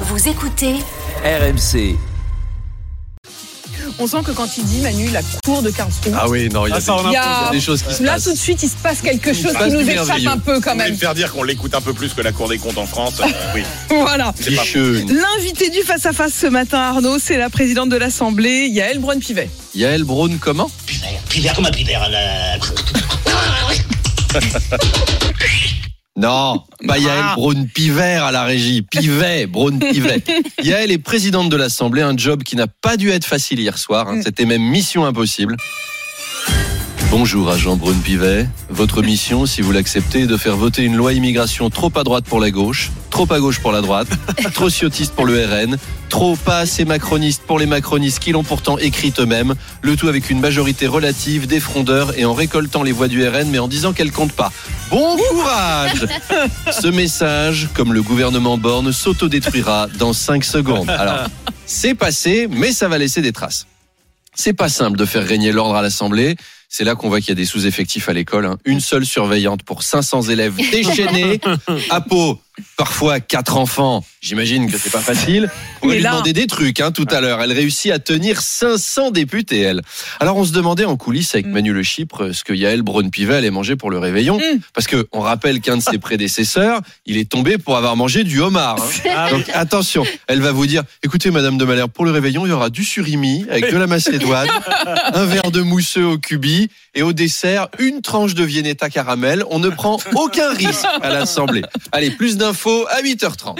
Vous écoutez RMC. On sent que quand il dit Manu la cour de Karlsruhe, Ah oui, non, il y a, Ah, ça, des, on il y a- des choses qui se là passent. tout de suite il se passe quelque chose passe qui nous échappe un peu quand même. me faire dire qu'on l'écoute un peu plus que la Cour des comptes en France Euh, Oui. Voilà. C'est pas Schön. L'invité du face à face ce matin, Arnaud, c'est la présidente de l'Assemblée, Yael Braun-Pivet. Yael Braun, comment Pivert, pivert comme un pivert. là. Non, pas Yael Braun Pivert à la régie. Pivet, Braun Pivet. Yael est présidente de l'Assemblée, un job qui n'a pas dû être facile hier soir. hein. Mm. C'était même mission impossible. Bonjour agent Braun Pivet. Votre mission, si vous l'acceptez, est de faire voter une loi immigration trop à droite pour la gauche, trop à gauche pour la droite, trop ciotiste pour le RN, trop pas assez macroniste pour les macronistes qui l'ont pourtant écrite eux-mêmes, le tout avec une majorité relative des frondeurs et en récoltant les voix du RN mais en disant qu'elles comptent pas. Bon courage Ce message, comme le gouvernement Borne, s'autodétruira dans 5 secondes. Alors, c'est passé, mais ça va laisser des traces. C'est pas simple de faire régner l'ordre à l'Assemblée. C'est là qu'on voit qu'il y a des sous-effectifs à l'école. hein. Une seule surveillante pour 500 élèves déchaînés. À Pau, parfois quatre enfants. J'imagine que c'est pas facile. On va lui là- demander des trucs hein, tout à l'heure. Elle réussit à tenir 500 députés, elle. Alors on se demandait en coulisses avec Mm. Manu Le Chypre ce que Yael Braun-Pivet allait manger pour le réveillon. Mm. Parce que on rappelle qu'un de ses prédécesseurs, il est tombé pour avoir mangé du homard. hein. Donc attention, elle va vous dire écoutez, Madame de Malherbe, pour le réveillon, il y aura du surimi avec de la macédoine, un verre de mousseux au cubi et au dessert, une tranche de Viennetta caramel. On ne prend aucun risque à l'Assemblée. Allez, plus d'infos à 8h30.